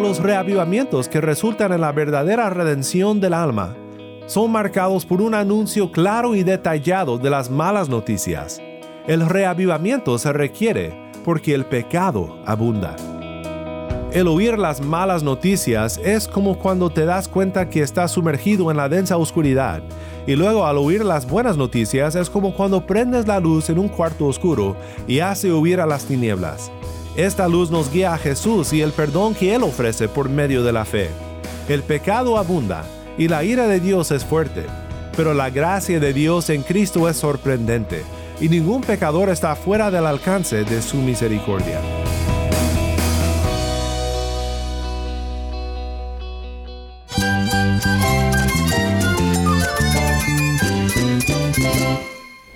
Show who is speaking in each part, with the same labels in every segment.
Speaker 1: Los reavivamientos que resultan en la verdadera redención del alma son marcados por un anuncio claro y detallado de las malas noticias. El reavivamiento se requiere porque el pecado abunda. El oír las malas noticias es como cuando te das cuenta que estás sumergido en la densa oscuridad, y luego al oír las buenas noticias es como cuando prendes la luz en un cuarto oscuro y hace huir a las tinieblas. Esta luz nos guía a Jesús y el perdón que Él ofrece por medio de la fe. El pecado abunda y la ira de Dios es fuerte, pero la gracia de Dios en Cristo es sorprendente, y ningún pecador está fuera del alcance de su misericordia.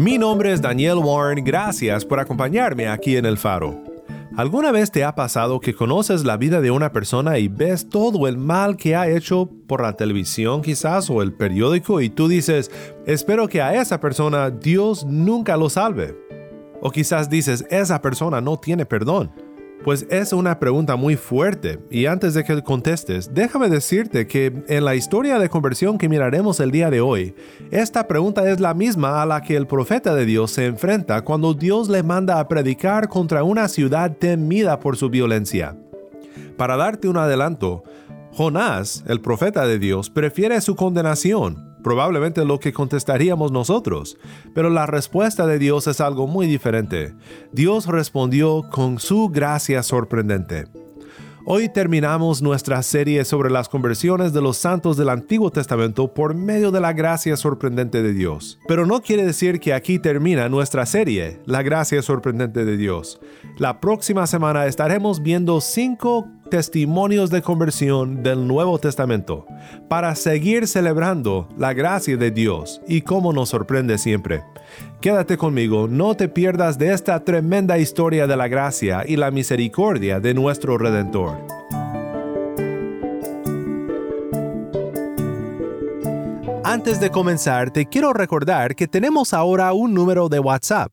Speaker 1: Mi nombre es Daniel Warren, gracias por acompañarme aquí en El Faro. ¿Alguna vez te ha pasado que conoces la vida de una persona y ves todo el mal que ha hecho por la televisión quizás o el periódico y tú dices, espero que a esa persona Dios nunca lo salve? O quizás dices, esa persona no tiene perdón. Pues es una pregunta muy fuerte y antes de que contestes, déjame decirte que en la historia de conversión que miraremos el día de hoy, esta pregunta es la misma a la que el profeta de Dios se enfrenta cuando Dios le manda a predicar contra una ciudad temida por su violencia. Para darte un adelanto, Jonás, el profeta de Dios, prefiere su condenación probablemente lo que contestaríamos nosotros. Pero la respuesta de Dios es algo muy diferente. Dios respondió con su gracia sorprendente. Hoy terminamos nuestra serie sobre las conversiones de los santos del Antiguo Testamento por medio de la gracia sorprendente de Dios. Pero no quiere decir que aquí termina nuestra serie, La gracia sorprendente de Dios. La próxima semana estaremos viendo cinco testimonios de conversión del Nuevo Testamento, para seguir celebrando la gracia de Dios y cómo nos sorprende siempre. Quédate conmigo, no te pierdas de esta tremenda historia de la gracia y la misericordia de nuestro Redentor. Antes de comenzar, te quiero recordar que tenemos ahora un número de WhatsApp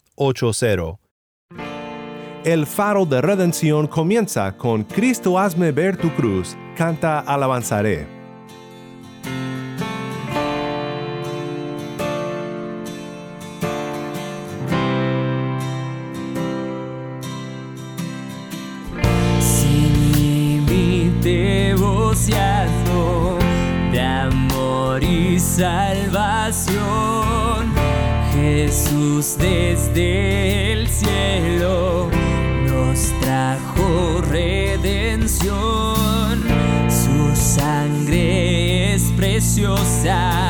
Speaker 1: 1-786-373-4880. El faro de redención comienza con Cristo hazme ver tu cruz, canta alabanzaré.
Speaker 2: Sin amor y Jesús desde el cielo nos trajo redención. Su sangre es preciosa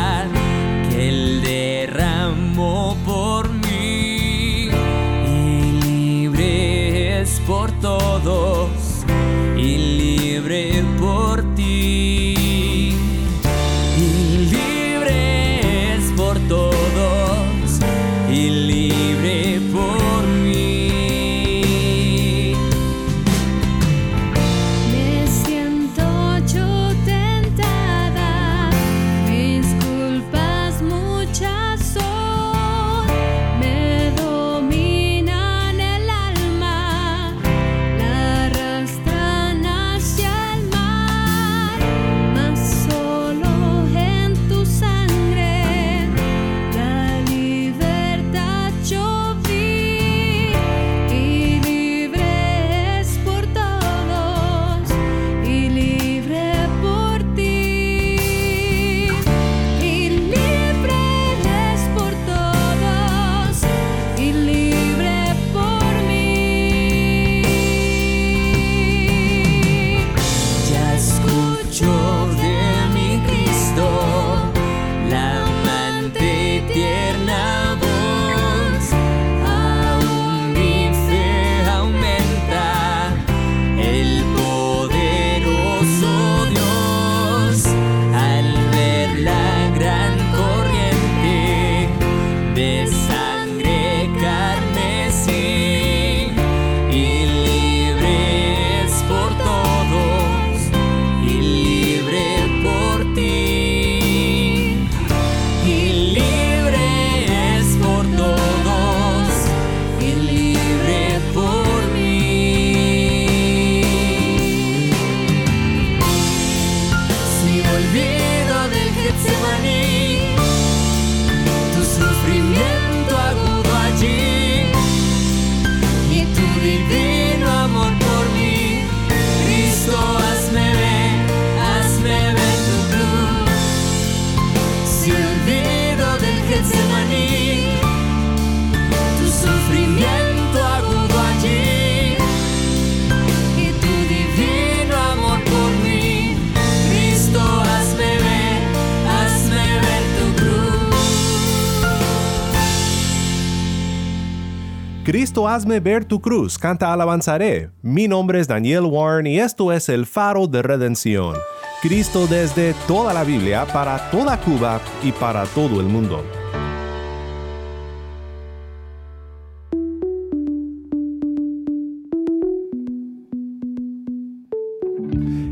Speaker 1: Cristo, hazme ver tu cruz, canta alabanzaré. Mi nombre es Daniel Warren y esto es el faro de redención. Cristo desde toda la Biblia, para toda Cuba y para todo el mundo.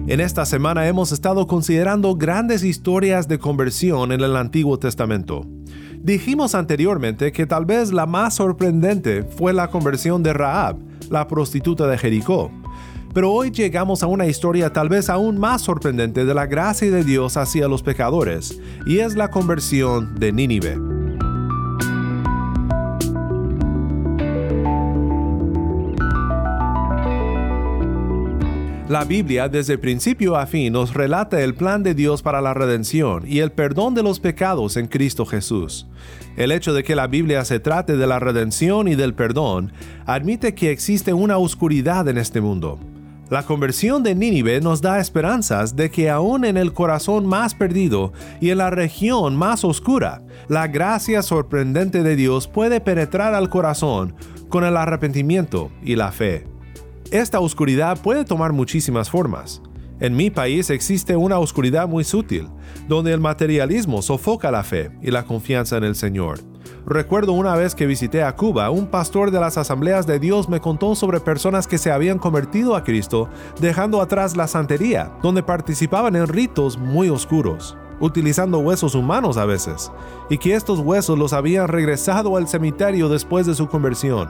Speaker 1: En esta semana hemos estado considerando grandes historias de conversión en el Antiguo Testamento. Dijimos anteriormente que tal vez la más sorprendente fue la conversión de Raab, la prostituta de Jericó. Pero hoy llegamos a una historia tal vez aún más sorprendente de la gracia de Dios hacia los pecadores, y es la conversión de Nínive. La Biblia desde principio a fin nos relata el plan de Dios para la redención y el perdón de los pecados en Cristo Jesús. El hecho de que la Biblia se trate de la redención y del perdón admite que existe una oscuridad en este mundo. La conversión de Nínive nos da esperanzas de que aún en el corazón más perdido y en la región más oscura, la gracia sorprendente de Dios puede penetrar al corazón con el arrepentimiento y la fe. Esta oscuridad puede tomar muchísimas formas. En mi país existe una oscuridad muy sutil, donde el materialismo sofoca la fe y la confianza en el Señor. Recuerdo una vez que visité a Cuba, un pastor de las asambleas de Dios me contó sobre personas que se habían convertido a Cristo dejando atrás la santería, donde participaban en ritos muy oscuros, utilizando huesos humanos a veces, y que estos huesos los habían regresado al cementerio después de su conversión.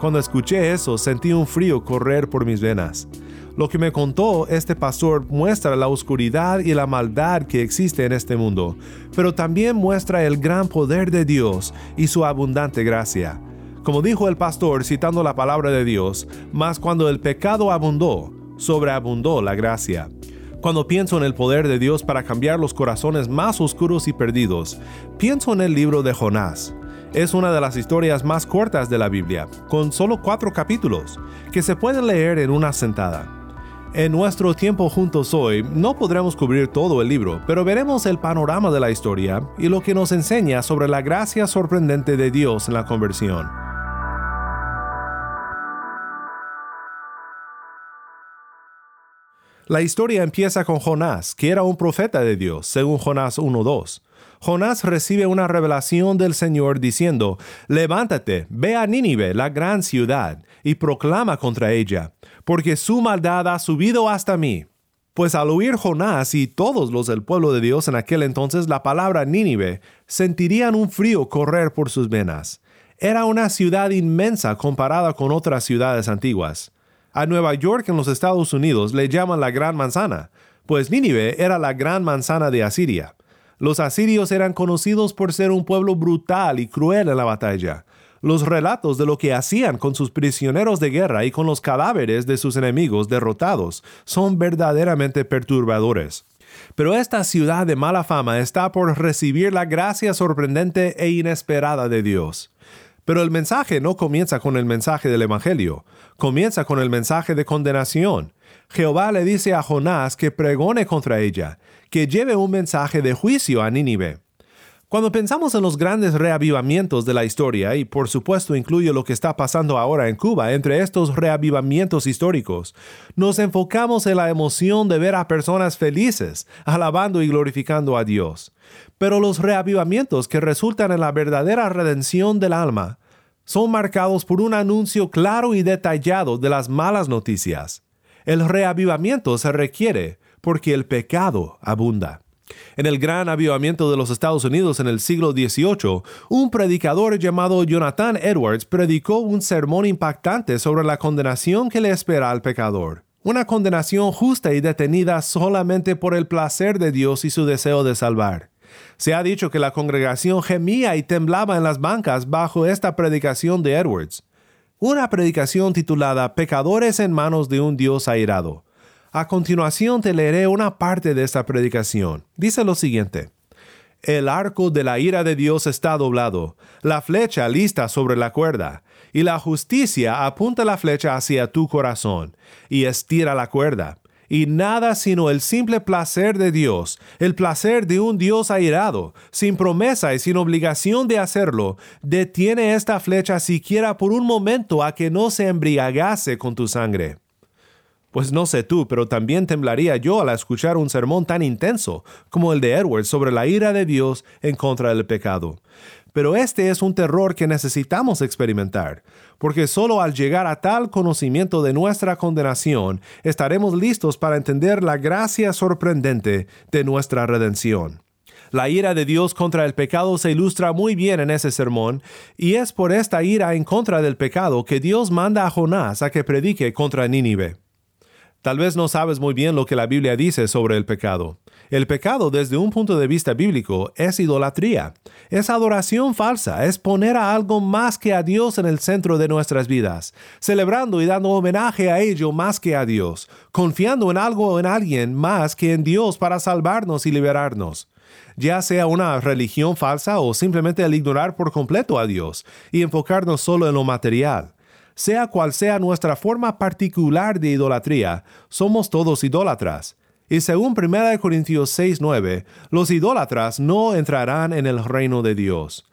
Speaker 1: Cuando escuché eso sentí un frío correr por mis venas. Lo que me contó este pastor muestra la oscuridad y la maldad que existe en este mundo, pero también muestra el gran poder de Dios y su abundante gracia. Como dijo el pastor citando la palabra de Dios, mas cuando el pecado abundó, sobreabundó la gracia. Cuando pienso en el poder de Dios para cambiar los corazones más oscuros y perdidos, pienso en el libro de Jonás. Es una de las historias más cortas de la Biblia, con solo cuatro capítulos, que se pueden leer en una sentada. En nuestro tiempo juntos hoy no podremos cubrir todo el libro, pero veremos el panorama de la historia y lo que nos enseña sobre la gracia sorprendente de Dios en la conversión. La historia empieza con Jonás, que era un profeta de Dios, según Jonás 1.2. Jonás recibe una revelación del Señor diciendo, Levántate, ve a Nínive, la gran ciudad, y proclama contra ella, porque su maldad ha subido hasta mí. Pues al oír Jonás y todos los del pueblo de Dios en aquel entonces la palabra Nínive, sentirían un frío correr por sus venas. Era una ciudad inmensa comparada con otras ciudades antiguas. A Nueva York en los Estados Unidos le llaman la Gran Manzana, pues Nínive era la Gran Manzana de Asiria. Los asirios eran conocidos por ser un pueblo brutal y cruel en la batalla. Los relatos de lo que hacían con sus prisioneros de guerra y con los cadáveres de sus enemigos derrotados son verdaderamente perturbadores. Pero esta ciudad de mala fama está por recibir la gracia sorprendente e inesperada de Dios. Pero el mensaje no comienza con el mensaje del Evangelio, comienza con el mensaje de condenación. Jehová le dice a Jonás que pregone contra ella, que lleve un mensaje de juicio a Nínive. Cuando pensamos en los grandes reavivamientos de la historia, y por supuesto incluye lo que está pasando ahora en Cuba entre estos reavivamientos históricos, nos enfocamos en la emoción de ver a personas felices, alabando y glorificando a Dios. Pero los reavivamientos que resultan en la verdadera redención del alma son marcados por un anuncio claro y detallado de las malas noticias. El reavivamiento se requiere porque el pecado abunda. En el gran avivamiento de los Estados Unidos en el siglo XVIII, un predicador llamado Jonathan Edwards predicó un sermón impactante sobre la condenación que le espera al pecador. Una condenación justa y detenida solamente por el placer de Dios y su deseo de salvar. Se ha dicho que la congregación gemía y temblaba en las bancas bajo esta predicación de Edwards. Una predicación titulada Pecadores en manos de un Dios airado. A continuación te leeré una parte de esta predicación. Dice lo siguiente. El arco de la ira de Dios está doblado, la flecha lista sobre la cuerda, y la justicia apunta la flecha hacia tu corazón, y estira la cuerda, y nada sino el simple placer de Dios, el placer de un Dios airado, sin promesa y sin obligación de hacerlo, detiene esta flecha siquiera por un momento a que no se embriagase con tu sangre. Pues no sé tú, pero también temblaría yo al escuchar un sermón tan intenso como el de Edward sobre la ira de Dios en contra del pecado. Pero este es un terror que necesitamos experimentar, porque solo al llegar a tal conocimiento de nuestra condenación estaremos listos para entender la gracia sorprendente de nuestra redención. La ira de Dios contra el pecado se ilustra muy bien en ese sermón, y es por esta ira en contra del pecado que Dios manda a Jonás a que predique contra Nínive. Tal vez no sabes muy bien lo que la Biblia dice sobre el pecado. El pecado desde un punto de vista bíblico es idolatría, es adoración falsa, es poner a algo más que a Dios en el centro de nuestras vidas, celebrando y dando homenaje a ello más que a Dios, confiando en algo o en alguien más que en Dios para salvarnos y liberarnos. Ya sea una religión falsa o simplemente el ignorar por completo a Dios y enfocarnos solo en lo material. Sea cual sea nuestra forma particular de idolatría, somos todos idólatras. Y según 1 Corintios 6:9, los idólatras no entrarán en el reino de Dios.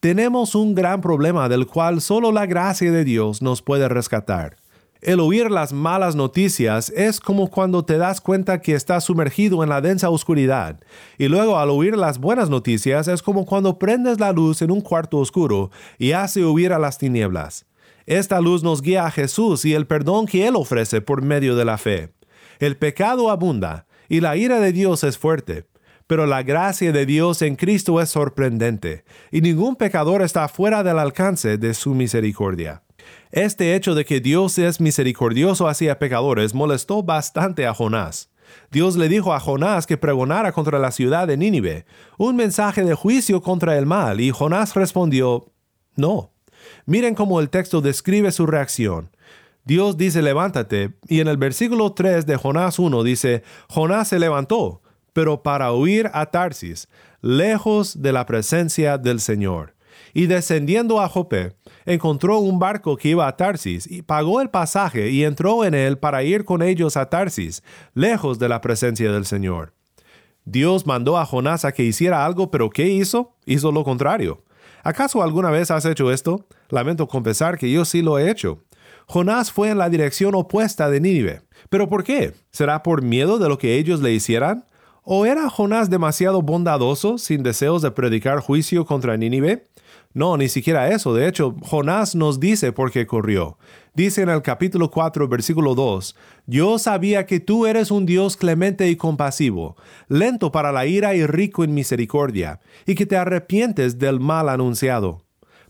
Speaker 1: Tenemos un gran problema del cual solo la gracia de Dios nos puede rescatar. El oír las malas noticias es como cuando te das cuenta que estás sumergido en la densa oscuridad, y luego al oír las buenas noticias es como cuando prendes la luz en un cuarto oscuro y hace huir a las tinieblas. Esta luz nos guía a Jesús y el perdón que Él ofrece por medio de la fe. El pecado abunda y la ira de Dios es fuerte, pero la gracia de Dios en Cristo es sorprendente, y ningún pecador está fuera del alcance de su misericordia. Este hecho de que Dios es misericordioso hacia pecadores molestó bastante a Jonás. Dios le dijo a Jonás que pregonara contra la ciudad de Nínive, un mensaje de juicio contra el mal, y Jonás respondió, no. Miren cómo el texto describe su reacción. Dios dice levántate, y en el versículo 3 de Jonás 1 dice, Jonás se levantó, pero para huir a Tarsis, lejos de la presencia del Señor. Y descendiendo a Jope, encontró un barco que iba a Tarsis, y pagó el pasaje y entró en él para ir con ellos a Tarsis, lejos de la presencia del Señor. Dios mandó a Jonás a que hiciera algo, pero ¿qué hizo? Hizo lo contrario. ¿Acaso alguna vez has hecho esto? Lamento confesar que yo sí lo he hecho. Jonás fue en la dirección opuesta de Nínive. ¿Pero por qué? ¿Será por miedo de lo que ellos le hicieran? ¿O era Jonás demasiado bondadoso, sin deseos de predicar juicio contra Nínive? No, ni siquiera eso. De hecho, Jonás nos dice por qué corrió. Dice en el capítulo 4, versículo 2, Yo sabía que tú eres un Dios clemente y compasivo, lento para la ira y rico en misericordia, y que te arrepientes del mal anunciado.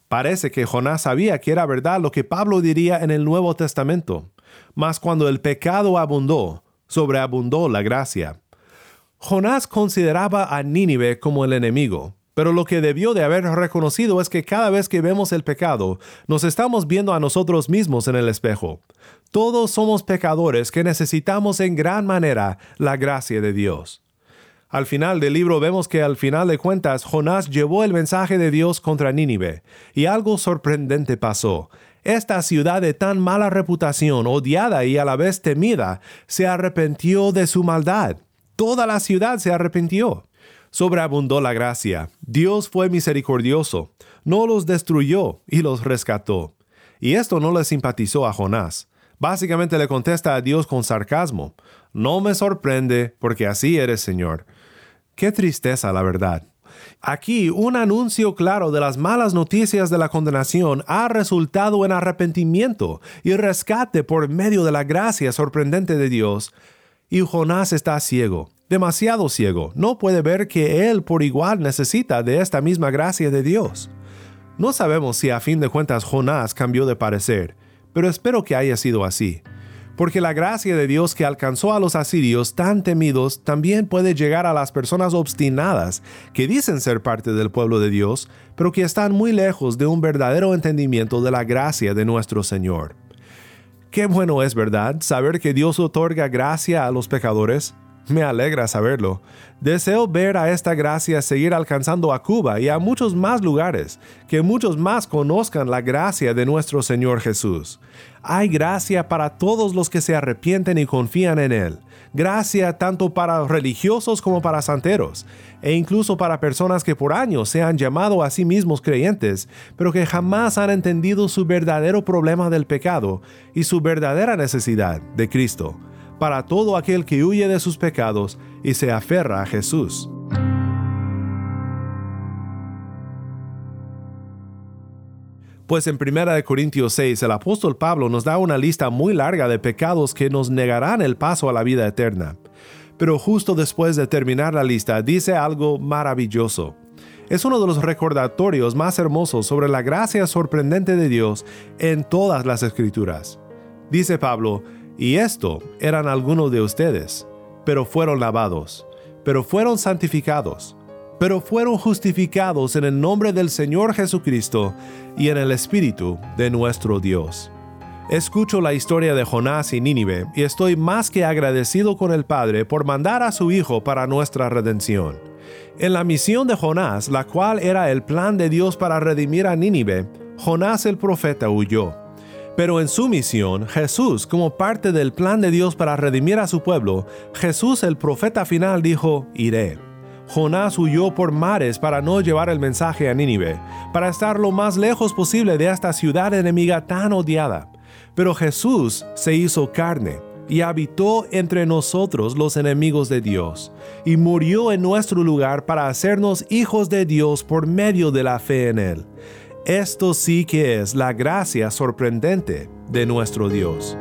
Speaker 1: Parece que Jonás sabía que era verdad lo que Pablo diría en el Nuevo Testamento. Mas cuando el pecado abundó, sobreabundó la gracia. Jonás consideraba a Nínive como el enemigo, pero lo que debió de haber reconocido es que cada vez que vemos el pecado, nos estamos viendo a nosotros mismos en el espejo. Todos somos pecadores que necesitamos en gran manera la gracia de Dios. Al final del libro vemos que al final de cuentas Jonás llevó el mensaje de Dios contra Nínive, y algo sorprendente pasó. Esta ciudad de tan mala reputación, odiada y a la vez temida, se arrepintió de su maldad. Toda la ciudad se arrepintió sobreabundó la gracia. Dios fue misericordioso, no los destruyó y los rescató. Y esto no le simpatizó a Jonás. Básicamente le contesta a Dios con sarcasmo. No me sorprende, porque así eres, Señor. Qué tristeza, la verdad. Aquí un anuncio claro de las malas noticias de la condenación ha resultado en arrepentimiento y rescate por medio de la gracia sorprendente de Dios. Y Jonás está ciego demasiado ciego, no puede ver que él por igual necesita de esta misma gracia de Dios. No sabemos si a fin de cuentas Jonás cambió de parecer, pero espero que haya sido así, porque la gracia de Dios que alcanzó a los asirios tan temidos también puede llegar a las personas obstinadas que dicen ser parte del pueblo de Dios, pero que están muy lejos de un verdadero entendimiento de la gracia de nuestro Señor. Qué bueno es, ¿verdad?, saber que Dios otorga gracia a los pecadores, me alegra saberlo. Deseo ver a esta gracia seguir alcanzando a Cuba y a muchos más lugares, que muchos más conozcan la gracia de nuestro Señor Jesús. Hay gracia para todos los que se arrepienten y confían en Él. gracia tanto para religiosos como para santeros, e incluso para personas que por años se han llamado a sí mismos creyentes, pero que jamás han entendido su verdadero problema del pecado y su verdadera necesidad de Cristo, para todo aquel que huye de sus pecados y se aferra a Jesús. Pues en 1 Corintios 6 el apóstol Pablo nos da una lista muy larga de pecados que nos negarán el paso a la vida eterna. Pero justo después de terminar la lista dice algo maravilloso. Es uno de los recordatorios más hermosos sobre la gracia sorprendente de Dios en todas las escrituras. Dice Pablo, y esto eran algunos de ustedes, pero fueron lavados, pero fueron santificados, pero fueron justificados en el nombre del Señor Jesucristo y en el Espíritu de nuestro Dios. Escucho la historia de Jonás y Nínive y estoy más que agradecido con el Padre por mandar a su Hijo para nuestra redención. En la misión de Jonás, la cual era el plan de Dios para redimir a Nínive, Jonás el profeta huyó. Pero en su misión, Jesús, como parte del plan de Dios para redimir a su pueblo, Jesús el profeta final dijo, iré. Jonás huyó por mares para no llevar el mensaje a Nínive, para estar lo más lejos posible de esta ciudad enemiga tan odiada. Pero Jesús se hizo carne y habitó entre nosotros los enemigos de Dios, y murió en nuestro lugar para hacernos hijos de Dios por medio de la fe en Él. Esto sí que es la gracia sorprendente de nuestro Dios.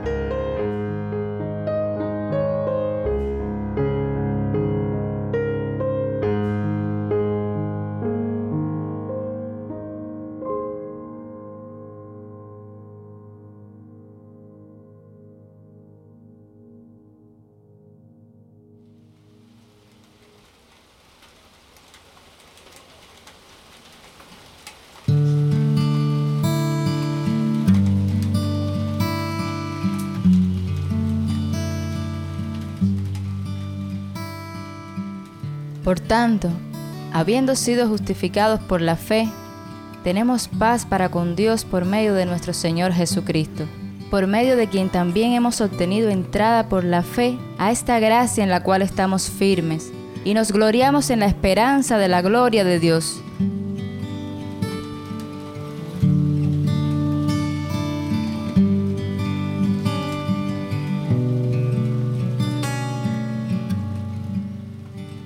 Speaker 3: Tanto, habiendo sido justificados por la fe, tenemos paz para con Dios por medio de nuestro Señor Jesucristo, por medio de quien también hemos obtenido entrada por la fe a esta gracia en la cual estamos firmes, y nos gloriamos en la esperanza de la gloria de Dios.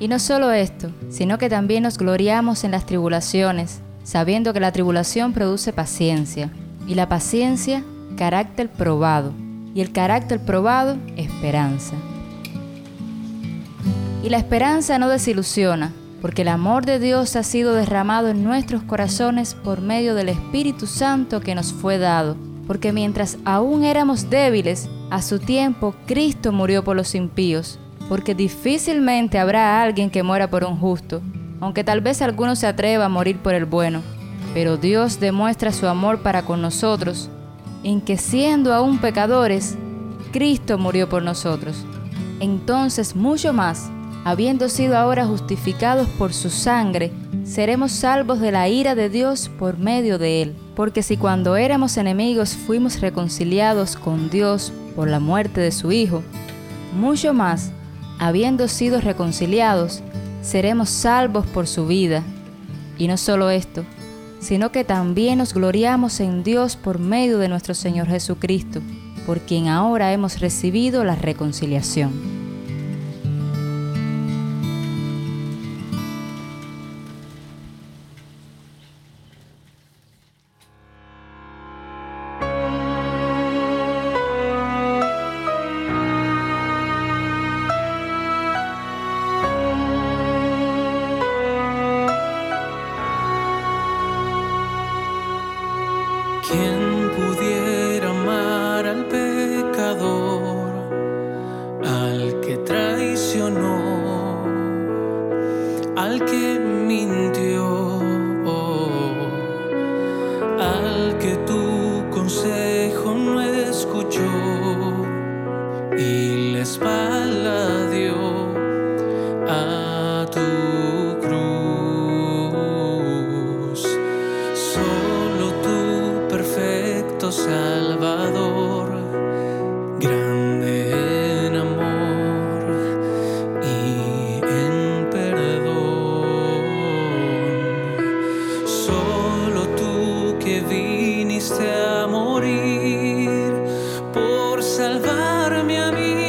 Speaker 3: Y no solo esto, sino que también nos gloriamos en las tribulaciones, sabiendo que la tribulación produce paciencia, y la paciencia, carácter probado, y el carácter probado, esperanza. Y la esperanza no desilusiona, porque el amor de Dios ha sido derramado en nuestros corazones por medio del Espíritu Santo que nos fue dado, porque mientras aún éramos débiles, a su tiempo Cristo murió por los impíos porque difícilmente habrá alguien que muera por un justo, aunque tal vez alguno se atreva a morir por el bueno. Pero Dios demuestra su amor para con nosotros, en que siendo aún pecadores, Cristo murió por nosotros. Entonces mucho más, habiendo sido ahora justificados por su sangre, seremos salvos de la ira de Dios por medio de él. Porque si cuando éramos enemigos fuimos reconciliados con Dios por la muerte de su Hijo, mucho más, habiendo sido reconciliados, seremos salvos por su vida. Y no solo esto, sino que también nos gloriamos en Dios por medio de nuestro Señor Jesucristo, por quien ahora hemos recibido la reconciliación.
Speaker 4: Salvarme a mí,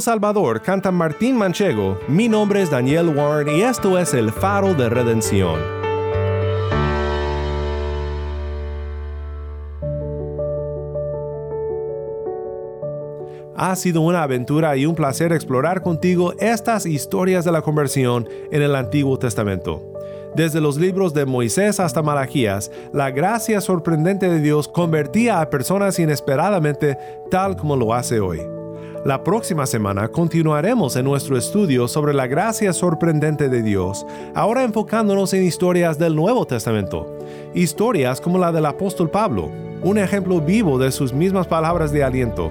Speaker 4: Salvador
Speaker 1: canta Martín Manchego. Mi nombre es Daniel Warren y esto es El Faro de Redención. Ha sido una aventura y un placer explorar contigo estas historias de la conversión en el Antiguo Testamento. Desde los libros de Moisés hasta Malaquías, la gracia sorprendente de Dios convertía a personas inesperadamente tal como lo hace hoy. La próxima semana continuaremos en nuestro estudio sobre la gracia sorprendente de Dios, ahora enfocándonos en historias del Nuevo Testamento. Historias como la del apóstol Pablo, un ejemplo vivo de sus mismas palabras de aliento.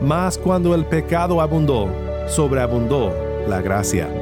Speaker 1: Mas cuando el pecado abundó, sobreabundó la gracia.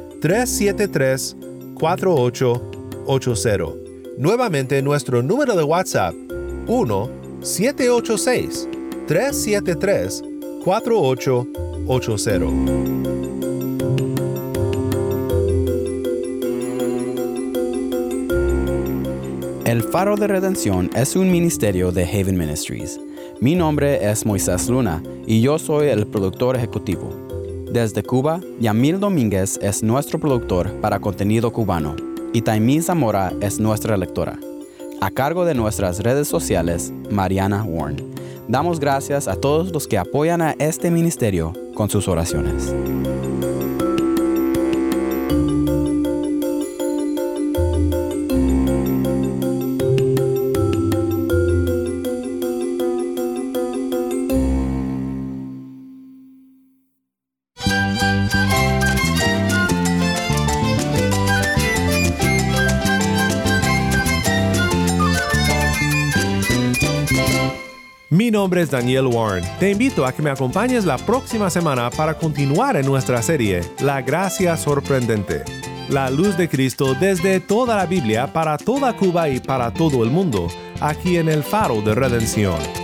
Speaker 1: 1-786-373-4880. Nuevamente nuestro número de WhatsApp 1-786-373-4880.
Speaker 5: El Faro de Redención es un ministerio de Haven Ministries. Mi nombre es Moisés Luna y yo soy el productor ejecutivo. Desde Cuba, Yamil Domínguez es nuestro productor para contenido cubano y Taimí Zamora es nuestra lectora. A cargo de nuestras redes sociales, Mariana Warren. Damos gracias a todos los que apoyan a este ministerio con sus oraciones.
Speaker 1: Daniel Warren. Te invito a que me acompañes la próxima semana para continuar en nuestra serie La Gracia Sorprendente. La luz de Cristo desde toda la Biblia para toda Cuba y para todo el mundo, aquí en el Faro de Redención.